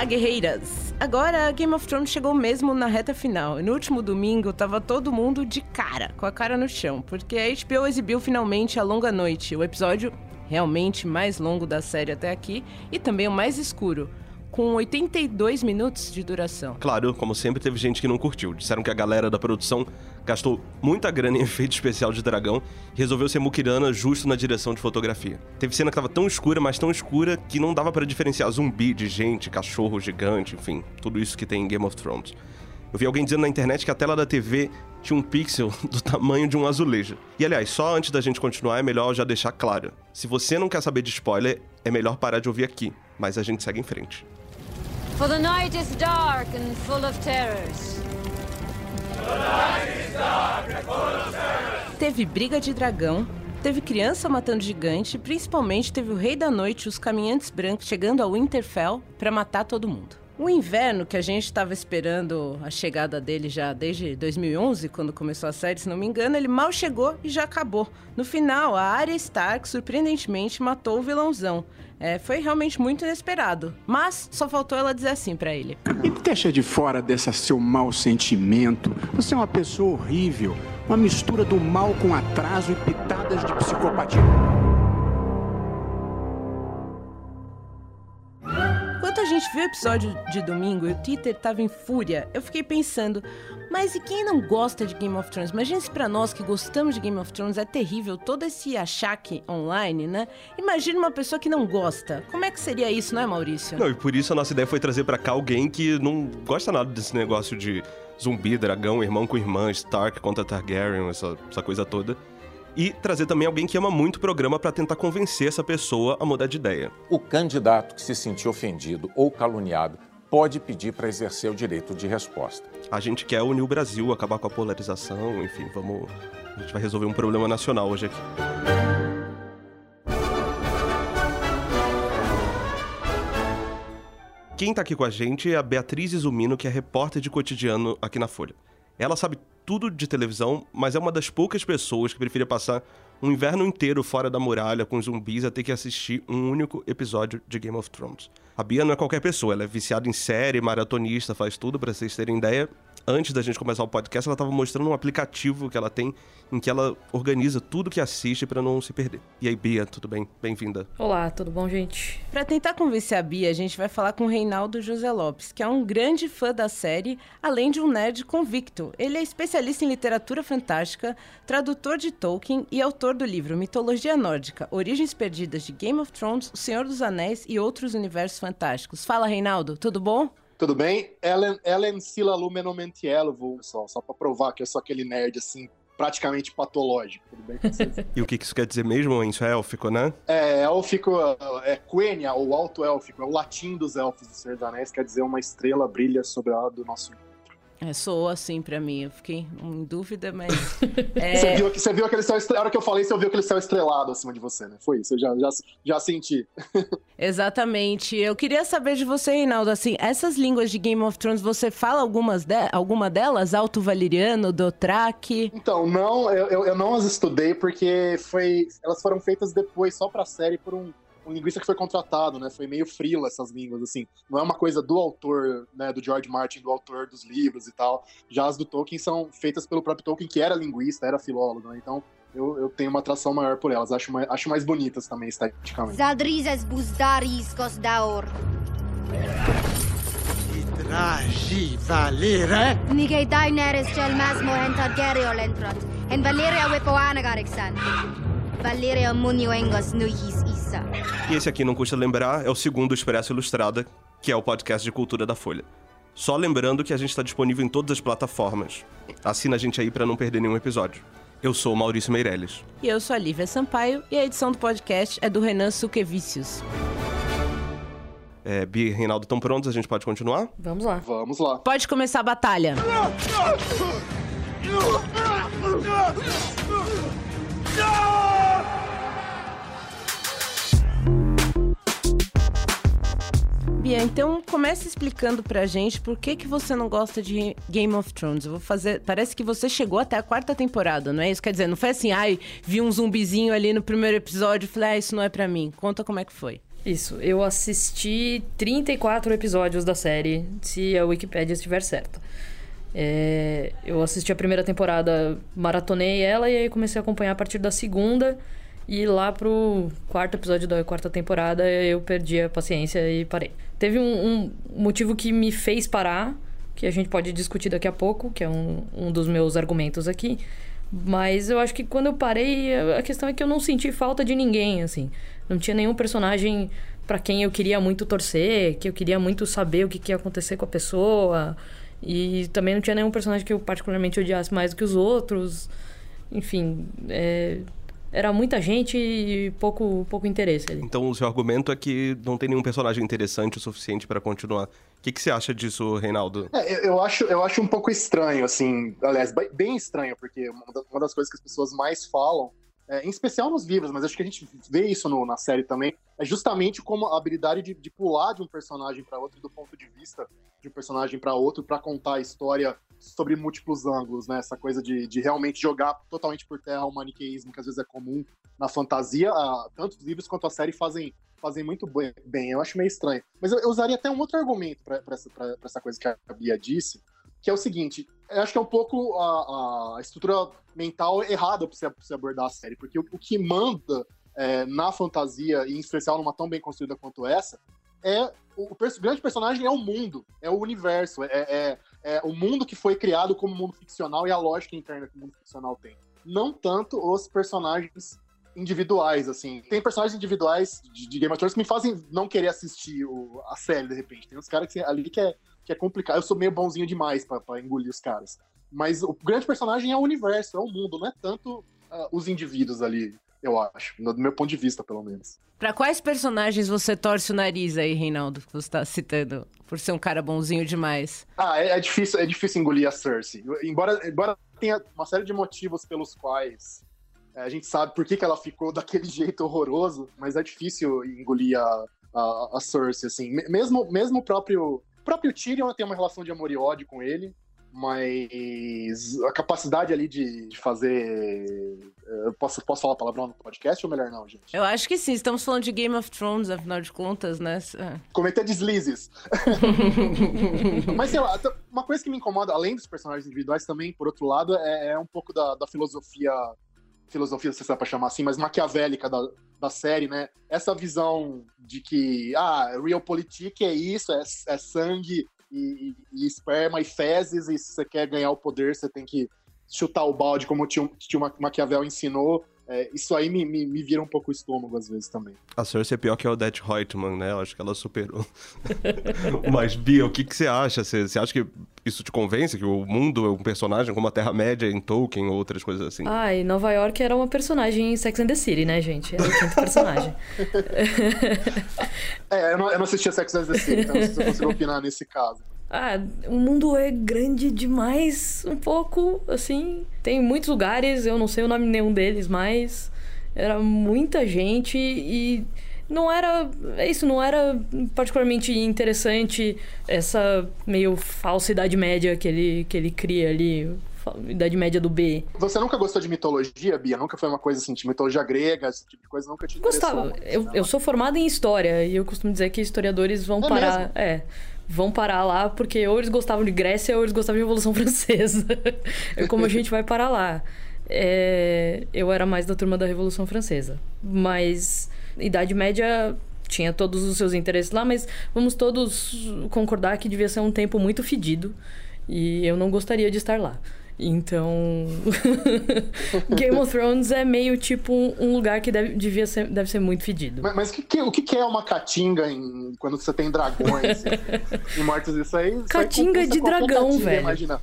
Olá, guerreiras! Agora, Game of Thrones chegou mesmo na reta final. E no último domingo, tava todo mundo de cara, com a cara no chão, porque a HBO exibiu finalmente A Longa Noite, o episódio realmente mais longo da série até aqui e também o mais escuro com 82 minutos de duração. Claro, como sempre, teve gente que não curtiu. Disseram que a galera da produção gastou muita grana em efeito especial de dragão e resolveu ser muquirana justo na direção de fotografia. Teve cena que tava tão escura, mas tão escura que não dava para diferenciar zumbi de gente, cachorro gigante, enfim, tudo isso que tem em Game of Thrones. Eu vi alguém dizendo na internet que a tela da TV tinha um pixel do tamanho de um azulejo. E aliás, só antes da gente continuar, é melhor já deixar claro: se você não quer saber de spoiler, é melhor parar de ouvir aqui, mas a gente segue em frente. For the night is dark and full of terrors. Teve briga de dragão, teve criança matando gigante, principalmente teve o Rei da Noite e os Caminhantes Brancos chegando ao Winterfell para matar todo mundo. O inverno, que a gente estava esperando a chegada dele já desde 2011, quando começou a série, se não me engano, ele mal chegou e já acabou. No final, a Arya Stark surpreendentemente matou o vilãozão. É, foi realmente muito inesperado. Mas só faltou ela dizer assim para ele: Me deixa de fora desse seu mau sentimento. Você é uma pessoa horrível. Uma mistura do mal com atraso e pitadas de psicopatia. Gente viu o episódio de domingo e o Twitter tava em fúria, eu fiquei pensando, mas e quem não gosta de Game of Thrones? Imagina se pra nós que gostamos de Game of Thrones é terrível todo esse achaque online, né? Imagina uma pessoa que não gosta. Como é que seria isso, não é, Maurício? Não, e por isso a nossa ideia foi trazer para cá alguém que não gosta nada desse negócio de zumbi, dragão, irmão com irmã, Stark contra Targaryen, essa, essa coisa toda e trazer também alguém que ama muito o programa para tentar convencer essa pessoa a mudar de ideia. O candidato que se sentir ofendido ou caluniado pode pedir para exercer o direito de resposta. A gente quer unir o Brasil, acabar com a polarização, enfim, vamos. A gente vai resolver um problema nacional hoje aqui. Quem está aqui com a gente é a Beatriz Izumino, que é repórter de cotidiano aqui na Folha. Ela sabe tudo de televisão, mas é uma das poucas pessoas que preferia passar um inverno inteiro fora da muralha com zumbis a ter que assistir um único episódio de Game of Thrones. A Bia não é qualquer pessoa, ela é viciada em série, maratonista, faz tudo para vocês terem ideia antes da gente começar o podcast, ela estava mostrando um aplicativo que ela tem em que ela organiza tudo que assiste para não se perder. E aí, Bia, tudo bem? Bem-vinda. Olá, tudo bom, gente? Para tentar convencer a Bia, a gente vai falar com o Reinaldo José Lopes, que é um grande fã da série, além de um nerd convicto. Ele é especialista em literatura fantástica, tradutor de Tolkien e autor do livro Mitologia Nórdica: Origens Perdidas de Game of Thrones, O Senhor dos Anéis e outros universos fantásticos. Fala, Reinaldo, tudo bom? Tudo bem? Ellen, Ellen Sila Lumenomentielo, pessoal, só para provar que eu sou aquele nerd assim praticamente patológico. Tudo bem com vocês? e o que isso quer dizer mesmo? Isso é élfico, né? É, élfico, é Quenya, ou alto élfico, é o latim dos elfos do Senhor dos Anéis, quer dizer uma estrela brilha sobre a do nosso é, soou assim para mim, eu fiquei em dúvida, mas. é... Você, viu, você viu aquele céu estrelado, a hora que eu falei, você ouviu aquele céu estrelado acima de você, né? Foi isso, eu já, já, já senti. Exatamente. Eu queria saber de você, Reinaldo, assim, essas línguas de Game of Thrones, você fala algumas de... alguma delas? Alto Valeriano, Dothraki? Então, não, eu, eu, eu não as estudei porque foi, elas foram feitas depois, só pra série, por um um linguista que foi contratado, né? Foi meio frila essas línguas, assim. Não é uma coisa do autor, né? Do George Martin, do autor dos livros e tal. Já as do Tolkien são feitas pelo próprio Tolkien, que era linguista, era filólogo, né? Então, eu, eu, tenho uma atração maior por elas. Acho mais, acho mais bonitas também, esteticamente. Zadrizes busdaris gosdaor. Traji valere. Nigei daineres gel masmo entar gerio lentrot. En Valeria. Valeria munioengos nuhis e esse aqui, não custa lembrar, é o segundo Expresso Ilustrada, que é o podcast de cultura da Folha. Só lembrando que a gente está disponível em todas as plataformas. Assina a gente aí para não perder nenhum episódio. Eu sou o Maurício Meirelles. E eu sou a Lívia Sampaio, e a edição do podcast é do Renan Suquevicius. É, Bia e Reinaldo estão prontos? A gente pode continuar? Vamos lá. Vamos lá. Pode começar a batalha. Bia, então comece explicando pra gente por que, que você não gosta de Game of Thrones. Eu vou fazer. Parece que você chegou até a quarta temporada, não é isso? Quer dizer, não foi assim, ai, vi um zumbizinho ali no primeiro episódio e falei, ah, isso não é pra mim. Conta como é que foi. Isso, eu assisti 34 episódios da série, se a Wikipédia estiver certa. É, eu assisti a primeira temporada, maratonei ela e aí comecei a acompanhar a partir da segunda. E lá pro quarto episódio da quarta temporada eu perdi a paciência e parei. Teve um, um motivo que me fez parar, que a gente pode discutir daqui a pouco, que é um, um dos meus argumentos aqui. Mas eu acho que quando eu parei, a questão é que eu não senti falta de ninguém, assim. Não tinha nenhum personagem para quem eu queria muito torcer, que eu queria muito saber o que, que ia acontecer com a pessoa. E também não tinha nenhum personagem que eu particularmente odiasse mais do que os outros. Enfim, é, era muita gente e pouco, pouco interesse ali. Então o seu argumento é que não tem nenhum personagem interessante o suficiente para continuar. O que, que você acha disso, Reinaldo? É, eu, acho, eu acho um pouco estranho, assim, aliás, bem estranho, porque uma das coisas que as pessoas mais falam, é, em especial nos livros, mas acho que a gente vê isso no, na série também, é justamente como a habilidade de, de pular de um personagem para outro do ponto de vista de um personagem para outro para contar a história sobre múltiplos ângulos, né? Essa coisa de, de realmente jogar totalmente por terra o maniqueísmo, que às vezes é comum na fantasia. tanto os livros quanto a série fazem, fazem muito bem. Eu acho meio estranho. Mas eu, eu usaria até um outro argumento para essa, essa coisa que a Bia disse, que é o seguinte: eu acho que é um pouco a, a estrutura mental errada para você, você, abordar a série, porque o, o que manda é, na fantasia, e em especial numa tão bem construída quanto essa, é o, o grande personagem é o mundo, é o universo, é, é, é, o mundo que foi criado como mundo ficcional e a lógica interna que o mundo ficcional tem. Não tanto os personagens individuais, assim. Tem personagens individuais de, de Game of Thrones que me fazem não querer assistir o, a série, de repente. Tem uns caras que, ali que é, que é complicado. Eu sou meio bonzinho demais para engolir os caras. Mas o grande personagem é o universo, é o mundo, não é tanto uh, os indivíduos ali eu acho, do meu ponto de vista, pelo menos. Para quais personagens você torce o nariz aí, Reinaldo, que você tá citando, por ser um cara bonzinho demais? Ah, é, é difícil, é difícil engolir a Cersei. Embora, embora tenha uma série de motivos pelos quais é, a gente sabe por que, que ela ficou daquele jeito horroroso, mas é difícil engolir a, a, a Cersei, assim. Mesmo, mesmo o próprio, o próprio Tyrion tem uma relação de amor e ódio com ele, mas a capacidade ali de, de fazer. Eu posso, posso falar palavrão no podcast ou melhor não, gente? Eu acho que sim, estamos falando de Game of Thrones, afinal de contas, né? Cometer deslizes. mas sei lá, uma coisa que me incomoda, além dos personagens individuais, também, por outro lado, é, é um pouco da, da filosofia. Filosofia, se você para chamar assim, mas maquiavélica da, da série, né? Essa visão de que, ah, realpolitik é isso, é, é sangue, e, e, esperma e fezes, e se você quer ganhar o poder, você tem que chutar o balde, como o tio, tio Maquiavel ensinou. É, isso aí me, me, me, vira um pouco o estômago às vezes também. A Cersei é pior que a Odette Reutemann, né? Eu acho que ela superou. Mas, Bia, o que, que você acha? Você, você acha que isso te convence? Que o mundo é um personagem como a Terra-média em Tolkien ou outras coisas assim? Ah, e Nova York era uma personagem em Sex and the City, né, gente? Era o quinto personagem. é, eu não, eu não assistia Sex and the City, então não sei se eu consigo opinar nesse caso. Ah, o mundo é grande demais, um pouco, assim. Tem muitos lugares, eu não sei o nome de nenhum deles, mas era muita gente e não era. É isso, não era particularmente interessante essa meio falsa idade média que ele, que ele cria ali. Idade média do B. Você nunca gostou de mitologia, Bia? Nunca foi uma coisa assim, de mitologia grega, esse tipo de coisa nunca te Gostava. Eu, eu sou formada em história e eu costumo dizer que historiadores vão é parar. Mesmo? É vão parar lá porque ou eles gostavam de Grécia ou eles gostavam de Revolução Francesa. é como a gente vai parar lá. É, eu era mais da turma da Revolução Francesa. Mas Idade Média tinha todos os seus interesses lá, mas vamos todos concordar que devia ser um tempo muito fedido. E eu não gostaria de estar lá. Então, Game of Thrones é meio tipo um lugar que deve, devia ser, deve ser muito fedido. Mas, mas que, que, o que é uma caatinga em, quando você tem dragões e mortos? Isso aí. Caatinga de dragão, velho. Imagina.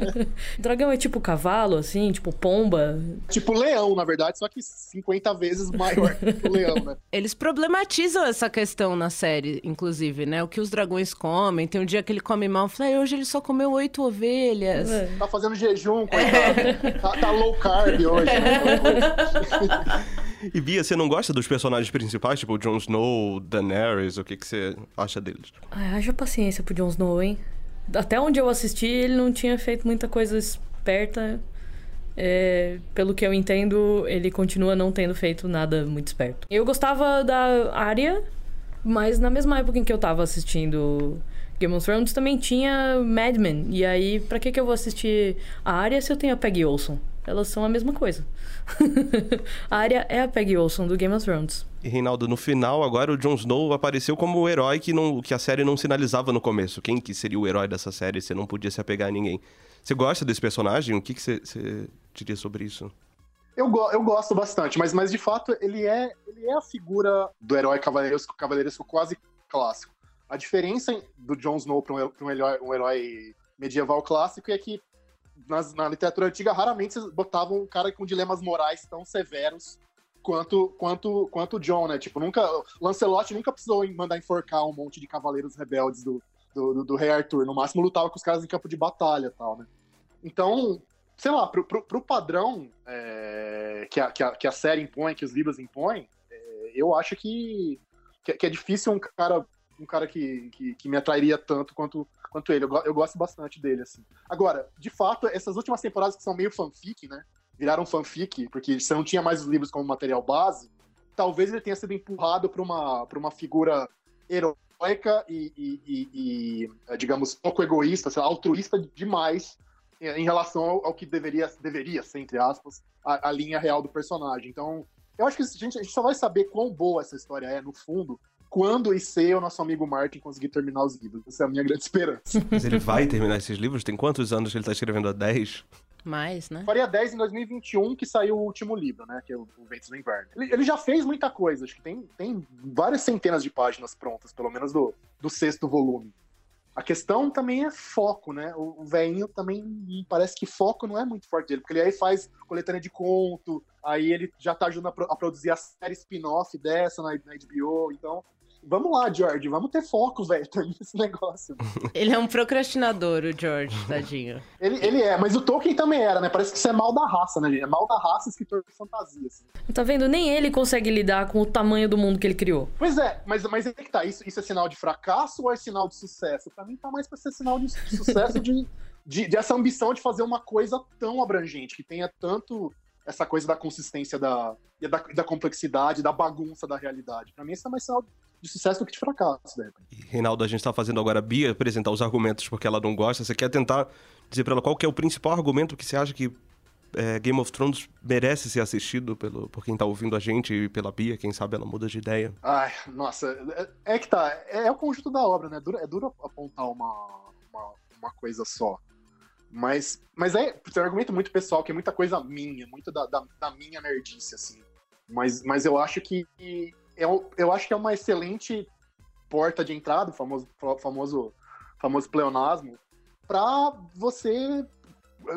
dragão é tipo cavalo, assim, tipo pomba. Tipo leão, na verdade, só que 50 vezes maior que o leão, né? Eles problematizam essa questão na série, inclusive, né? O que os dragões comem. Tem um dia que ele come mal, eu falei, hoje ele só comeu oito ovelhas. É. Tá fazendo jejum, coitado. É. Tá, tá, low carb hoje. Né? E Bia, você não gosta dos personagens principais, tipo Jon Snow, Daenerys, o que, que você acha deles? Ai, haja paciência pro Jon Snow, hein? Até onde eu assisti, ele não tinha feito muita coisa esperta. É, pelo que eu entendo, ele continua não tendo feito nada muito esperto. Eu gostava da Arya, mas na mesma época em que eu tava assistindo Game of Thrones também tinha Mad Men. E aí, pra que, que eu vou assistir a Arya se eu tenho a Peggy Olson? Elas são a mesma coisa. a Arya é a Peggy Olson do Game of Thrones. E Reinaldo, no final, agora o Jon Snow apareceu como o herói que, não, que a série não sinalizava no começo. Quem que seria o herói dessa série? Você não podia se apegar a ninguém. Você gosta desse personagem? O que, que você, você diria sobre isso? Eu, go eu gosto bastante, mas, mas de fato ele é, ele é a figura do herói cavaleiresco, cavaleiresco quase clássico. A diferença do Jon Snow para um, um, herói, um herói medieval clássico é que nas, na literatura antiga raramente botavam um cara com dilemas morais tão severos quanto quanto quanto John, né? Tipo, nunca Lancelot nunca precisou mandar enforcar um monte de cavaleiros rebeldes do, do, do, do Rei Arthur. No máximo lutava com os caras em campo de batalha, tal, né? Então, sei lá, pro, pro, pro padrão é, que, a, que, a, que a série impõe, que os livros impõem, é, eu acho que, que, que, é difícil um cara um cara que, que, que, me atrairia tanto quanto, quanto ele. Eu, eu, gosto bastante dele, assim. Agora, de fato, essas últimas temporadas que são meio fanfic, né? Viraram fanfic, porque você não tinha mais os livros como material base, talvez ele tenha sido empurrado para uma, uma figura heróica e, e, e, e, digamos, pouco egoísta, lá, altruísta demais em relação ao, ao, que deveria, deveria ser, entre aspas, a, a, linha real do personagem. Então, eu acho que gente, a gente só vai saber quão boa essa história é, no fundo, quando e se o nosso amigo Martin conseguir terminar os livros. Essa é a minha grande esperança. Mas ele vai terminar esses livros? Tem quantos anos ele está escrevendo? Há 10? Mais, né? Faria 10 em 2021, que saiu o último livro, né? Que é o, Ventos do Inverno. Ele, ele, já fez muita coisa, acho que tem, tem várias centenas de páginas prontas, pelo menos do, do sexto volume. A questão também é foco, né? O, o velhinho também parece que foco não é muito forte dele, porque ele aí faz coletânea de conto, aí ele já tá ajudando a, pro, a produzir a série spin-off dessa na, na HBO, então Vamos lá, George, vamos ter foco, velho, termina esse negócio. Ele é um procrastinador, o George, tadinho. ele, ele é, mas o Tolkien também era, né? Parece que isso é mal da raça, né, gente? É mal da raça escritor de fantasia, assim. Tá vendo? Nem ele consegue lidar com o tamanho do mundo que ele criou. Pois é, mas, mas é que tá, isso, isso é sinal de fracasso ou é sinal de sucesso? Pra mim tá mais pra ser sinal de sucesso de, de, de essa ambição de fazer uma coisa tão abrangente, que tenha tanto essa coisa da consistência da, da, da, complexidade, da bagunça da realidade. Para mim, isso é mais sinal de sucesso do que de fracasso, né? E, Reinaldo, a gente está fazendo agora a Bia apresentar os argumentos porque ela não gosta. Você quer tentar dizer para ela qual que é o principal argumento que você acha que é, Game of Thrones merece ser assistido pelo, por quem tá ouvindo a gente e pela Bia, quem sabe ela muda de ideia. Ai, nossa, é, é que tá, é, é, o conjunto da obra, né? É duro, é duro apontar uma, uma, uma, coisa só. Mas, mas é, é um argumento muito pessoal, que é muita coisa minha, muito da, da, da minha nerdice, assim. Mas, mas eu acho que eu, é eu acho que é uma excelente porta de entrada, famoso, famoso, famoso pleonasmo, para você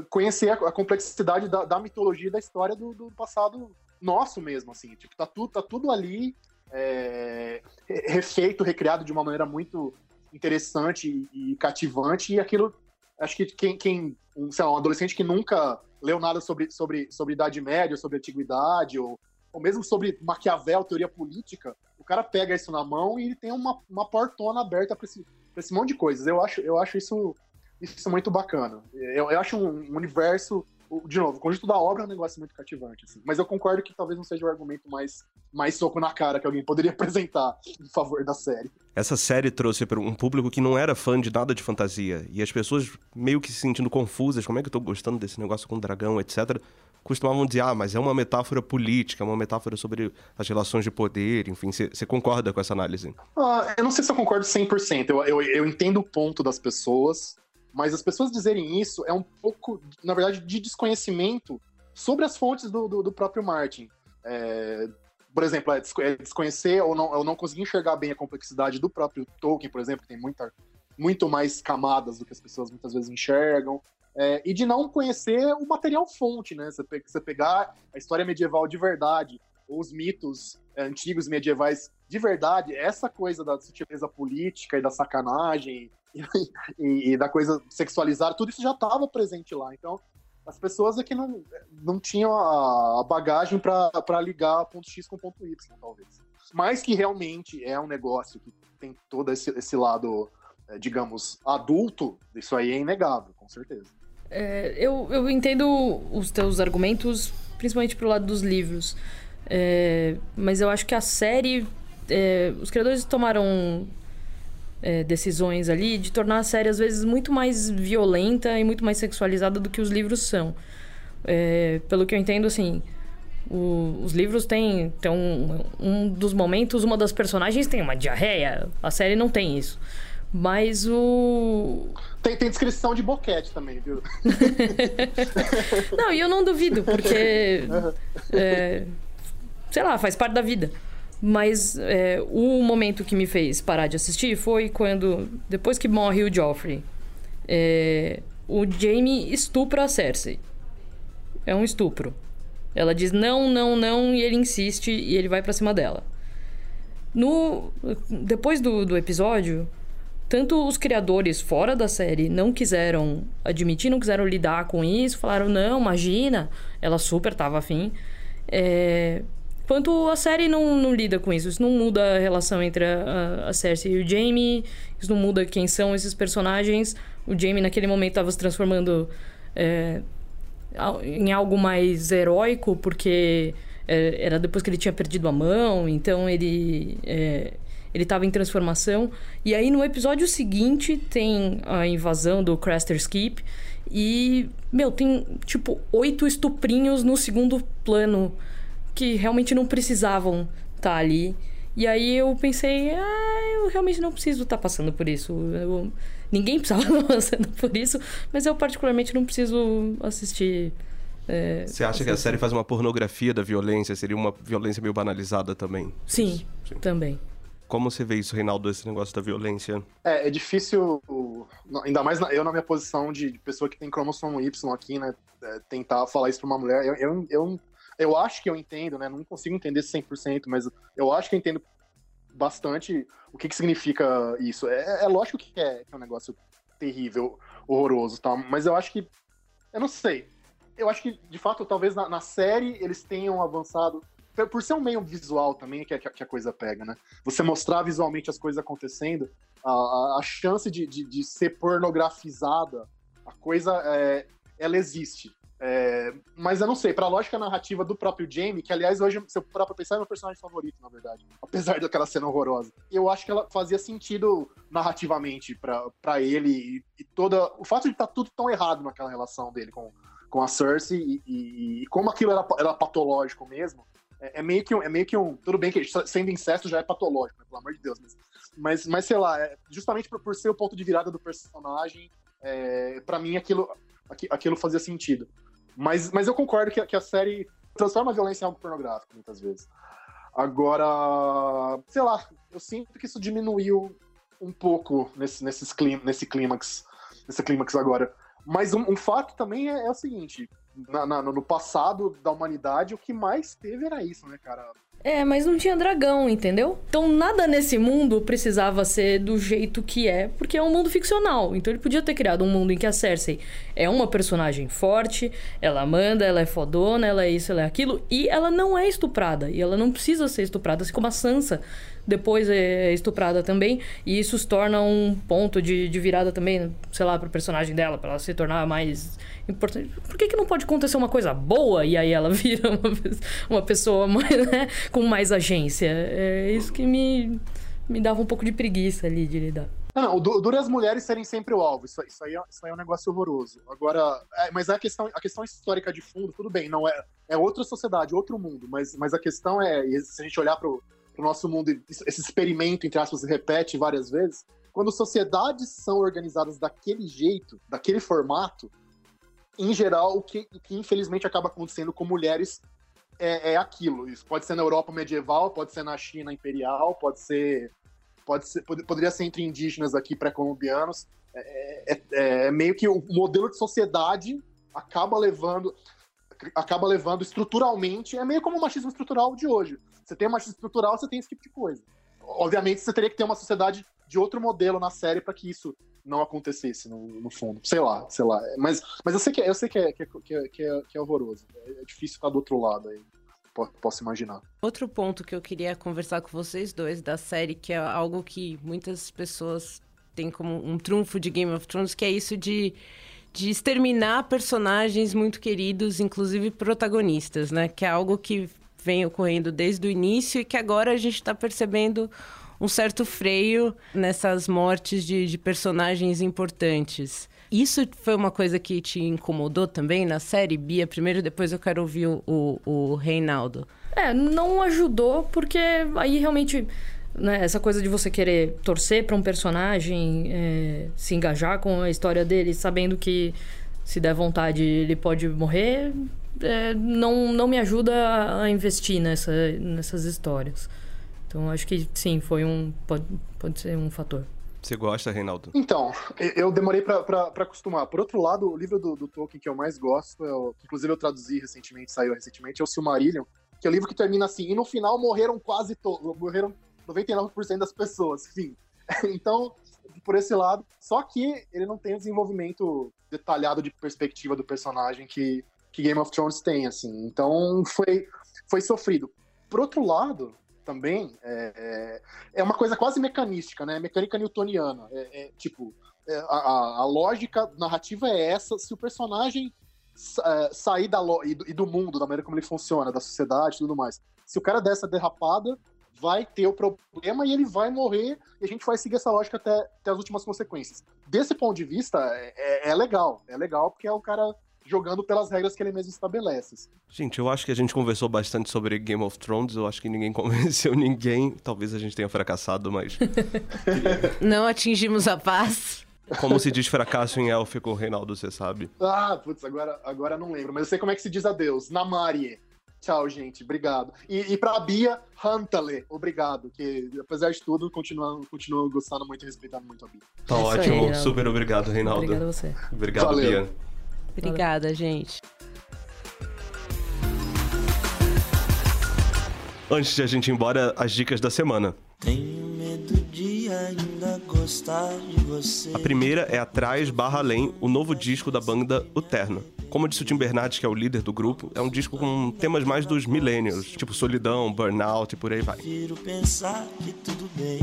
conhecer a, a complexidade da, da, mitologia da história do, do, passado nosso mesmo, assim. Tipo, tá tudo, tá tudo ali é, refeito, recriado de uma maneira muito interessante e cativante, e aquilo, acho que quem, quem um, sei lá, um adolescente que nunca leu nada sobre, sobre, sobre Idade Média, sobre Antiguidade, ou ou mesmo sobre Maquiavel, teoria política, o cara pega isso na mão e ele tem uma, uma portona aberta para esse, esse monte de coisas. Eu acho, eu acho isso, isso muito bacana. Eu, eu acho um, universo. De novo, o conjunto da obra é um negócio muito cativante, assim. Mas eu concordo que talvez não seja o argumento mais, mais soco na cara que alguém poderia apresentar em favor da série. Essa série trouxe para um público que não era fã de nada de fantasia. E as pessoas meio que se sentindo confusas. Como é que eu tô gostando desse negócio com dragão, etc costumavam dizer, ah, mas é uma metáfora política, é uma metáfora sobre as relações de poder, enfim, você concorda com essa análise? Ah, eu não sei se eu concordo 100%, eu, eu, eu entendo o ponto das pessoas, mas as pessoas dizerem isso é um pouco, na verdade, de desconhecimento sobre as fontes do, do, do próprio Martin. É, por exemplo, é, é desconhecer ou não, ou não conseguir enxergar bem a complexidade do próprio Tolkien, por exemplo, que tem muita, muito mais camadas do que as pessoas muitas vezes enxergam. É, e de não conhecer o material fonte, né? Você, você pegar a história medieval de verdade, ou os mitos é, antigos medievais de verdade, essa coisa da sutileza política e da sacanagem e, e, e da coisa sexualizada, tudo isso já estava presente lá. Então, As pessoas é que não, não tinham a, bagagem para ligar ponto X com ponto Y, talvez. Mas que realmente é um negócio que tem todo esse, esse lado, é, digamos, adulto, isso aí é inegável, com certeza. É, eu, eu entendo os teus argumentos, principalmente pro lado dos livros. É, mas eu acho que a série. É, os criadores tomaram é, decisões ali de tornar a série, às vezes, muito mais violenta e muito mais sexualizada do que os livros são. É, pelo que eu entendo, assim. O, os livros têm, têm um, um dos momentos, uma das personagens tem uma diarreia. A série não tem isso. Mas o. Tem, tem descrição de boquete também, viu? não, e eu não duvido, porque. É, sei lá, faz parte da vida. Mas é, o momento que me fez parar de assistir foi quando, depois que morre o Joffrey, é, o Jaime estupra a Cersei. É um estupro. Ela diz não, não, não, e ele insiste e ele vai para cima dela. No, depois do, do episódio, tanto os criadores fora da série não quiseram admitir, não quiseram lidar com isso, falaram, não, imagina, ela super tava afim. É, quanto a série não, não lida com isso, isso não muda a relação entre a, a Cersei e o Jaime, isso não muda quem são esses personagens. O Jaime naquele momento estava se transformando é, em algo mais heróico, porque é, era depois que ele tinha perdido a mão, então ele é, ele estava em transformação. E aí no episódio seguinte tem a invasão do Craster's Keep. E, meu, tem tipo oito estuprinhos no segundo plano que realmente não precisavam estar tá ali. E aí eu pensei, ah, eu realmente não preciso estar tá passando por isso. Eu, ninguém precisava estar passando por isso, mas eu particularmente não preciso assistir. É, Você acha que a série faz uma pornografia da violência? Seria uma violência meio banalizada também? Sim, Sim. também. Como você vê isso, Reinaldo, esse negócio da violência? É, é difícil, ainda mais eu na minha posição de pessoa que tem cromossomo Y aqui, né, é, tentar falar isso pra uma mulher. Eu, eu, eu, eu acho que eu entendo, né, não consigo entender 100%, mas eu acho que eu entendo bastante o que, que significa isso. É, é lógico que é, que é um negócio terrível, horroroso, tá? mas eu acho que, eu não sei, eu acho que, de fato, talvez na, na série eles tenham avançado por ser um meio visual também que, que a coisa pega, né? Você mostrar visualmente as coisas acontecendo, a, a chance de, de, de, ser pornografizada, a coisa, é, ela existe. É, mas eu não sei, pra lógica narrativa do próprio Jamie, que aliás hoje, se eu próprio pensar, é meu personagem favorito, na verdade. Apesar daquela cena horrorosa. Eu acho que ela fazia sentido narrativamente para ele e, e, toda. O fato de estar tá tudo tão errado naquela relação dele com, com a Cersei e, e, e como aquilo era, era patológico mesmo, é, é, meio que um, é meio que um. Tudo bem que sendo incesto já é patológico, né, pelo amor de Deus. Mas, mas, mas sei lá, é, justamente por, por ser o ponto de virada do personagem, é, para mim aquilo, aquilo fazia sentido. Mas, mas eu concordo que, que a série transforma a violência em algo pornográfico, muitas vezes. Agora, sei lá, eu sinto que isso diminuiu um pouco nesse, nesses nesse clímax, nesse clímax agora. Mas um, um fato também é, é o seguinte: na, na, no passado da humanidade, o que mais teve era isso, né, cara? É, mas não tinha dragão, entendeu? Então nada nesse mundo precisava ser do jeito que é, porque é um mundo ficcional. Então ele podia ter criado um mundo em que a Cersei é uma personagem forte, ela manda, ela é fodona, ela é isso, ela é aquilo, e ela não é estuprada. E ela não precisa ser estuprada, assim como a Sansa depois é estuprada também. E isso se torna um ponto de, de virada também, sei lá, pro personagem dela, para ela se tornar mais importante. Por que, que não pode acontecer uma coisa boa e aí ela vira uma, uma pessoa mais, né, com mais agência? É isso que me, me dava um pouco de preguiça ali de lidar. Não, o duro é as mulheres serem sempre o alvo. Isso, isso, aí, é, isso aí é um negócio horroroso. Agora, é, mas a questão, a questão histórica de fundo, tudo bem, não é, é outra sociedade, outro mundo. Mas, mas a questão é, se a gente olhar para o nosso mundo, esse experimento, entre aspas, se repete várias vezes. Quando sociedades são organizadas daquele jeito, daquele formato, em geral, o que, o que infelizmente acaba acontecendo com mulheres é, é, aquilo. Isso pode ser na Europa medieval, pode ser na China imperial, pode ser. Pode ser pode, poderia ser entre indígenas aqui pré-colombianos. É, é, é, é meio que o modelo de sociedade acaba levando acaba levando estruturalmente, é meio como o machismo estrutural de hoje. Você tem o machismo estrutural, você tem esse tipo de coisa. Obviamente, você teria que ter uma sociedade de outro modelo na série para que isso não acontecesse no, no, fundo. Sei lá, sei lá. Mas, mas eu sei que, eu sei que, é, que, é, que, é, que, é, é horroroso. É difícil estar do outro lado aí. Posso imaginar. Outro ponto que eu queria conversar com vocês dois da série, que é algo que muitas pessoas têm como um trunfo de Game of Thrones, que é isso de, de exterminar personagens muito queridos, inclusive protagonistas, né? Que é algo que vem ocorrendo desde o início e que agora a gente está percebendo um certo freio nessas mortes de, de personagens importantes. Isso foi uma coisa que te incomodou também na série, Bia? Primeiro, depois eu quero ouvir o, o, Reinaldo. É, não ajudou porque aí realmente né, essa coisa de você querer torcer para um personagem, é, se engajar com a história dele, sabendo que se der vontade ele pode morrer, é, não, não me ajuda a investir nessa, nessas histórias. Então acho que sim, foi um. Pode, pode ser um fator. Você gosta, Reinaldo? Então, eu demorei para acostumar. Por outro lado, o livro do, do, Tolkien que eu mais gosto, é o, que inclusive eu traduzi recentemente, saiu recentemente, é o Silmarillion, que é o livro que termina assim, e no final morreram quase todos, morreram 99% das pessoas, enfim. Então, por esse lado, só que ele não tem o desenvolvimento detalhado de perspectiva do personagem que, que Game of Thrones tem, assim. Então, foi, foi sofrido. Por outro lado, também é, é, é uma coisa quase mecanística, né? Mecânica newtoniana. É, é tipo, é, a, a, lógica narrativa é essa. Se o personagem é, sair da e do, e do mundo, da maneira como ele funciona, da sociedade e tudo mais, se o cara der essa derrapada, vai ter o problema e ele vai morrer e a gente vai seguir essa lógica até, até as últimas consequências. Desse ponto de vista, é, é legal. É legal porque é o cara jogando pelas regras que ele mesmo estabelece. Gente, eu acho que a gente conversou bastante sobre Game of Thrones. Eu acho que ninguém convenceu ninguém. Talvez a gente tenha fracassado, mas. Não atingimos a paz. Como se diz fracasso em élfico, Reinaldo, você sabe? Ah, putz, agora, agora não lembro. Mas eu sei como é que se diz adeus. Namarie. Tchau, gente. Obrigado. E, e pra Bia, Hantale. Obrigado. Que, apesar de tudo, continuo, continuo gostando muito e respeitando muito a Bia. Tá é ótimo. Aí, Super obrigado, Reinaldo. Obrigado a você. Obrigado, Valeu. Bia. Obrigada, Valeu. gente. Antes de a gente ir embora, as dicas da semana. Tenho medo de ainda gostar de você. A primeira é Atrás Barra Além, o novo disco da banda Uterna. Como disse o Tim Bernardes, que é o líder do grupo, é um disco com temas mais dos millennials, tipo solidão, burnout e por aí vai. Prefiro pensar que tudo bem.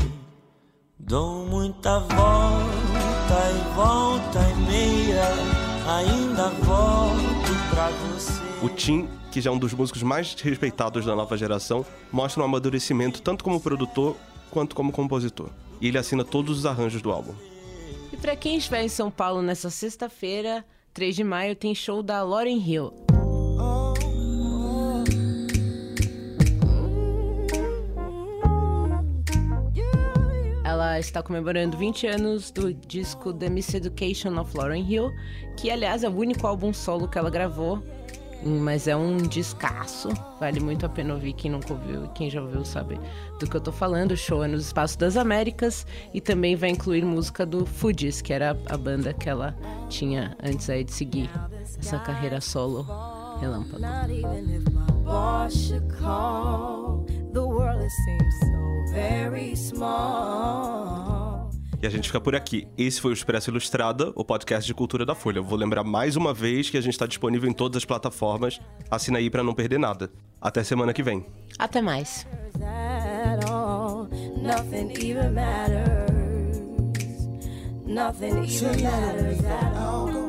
Dou muita volta e volta e meia ainda volto pra você. O Tim, que já é um dos músicos mais respeitados da nova geração, mostra um amadurecimento tanto como produtor quanto como compositor. E ele assina todos os arranjos do álbum. E para quem estiver em São Paulo nessa sexta-feira, 3 de maio, tem show da Lauren Hill. Ela está comemorando 20 anos do disco The Miseducation of Lauryn Hill, que aliás é o único álbum solo que ela gravou, mas é um descasso. Vale muito a pena ouvir quem nunca ouviu quem já ouviu sabe do que eu tô falando. O show é nos Espaços das Américas e também vai incluir música do Fugees, que era a banda que ela tinha antes aí de seguir essa carreira solo relâmpago. E a gente fica por aqui. Esse foi o Expresso Ilustrada, o podcast de cultura da Folha. Eu vou lembrar mais uma vez que a gente está disponível em todas as plataformas. Assina aí para não perder nada. Até semana que vem. Até mais. Nothing even matters. Nothing even matters at all.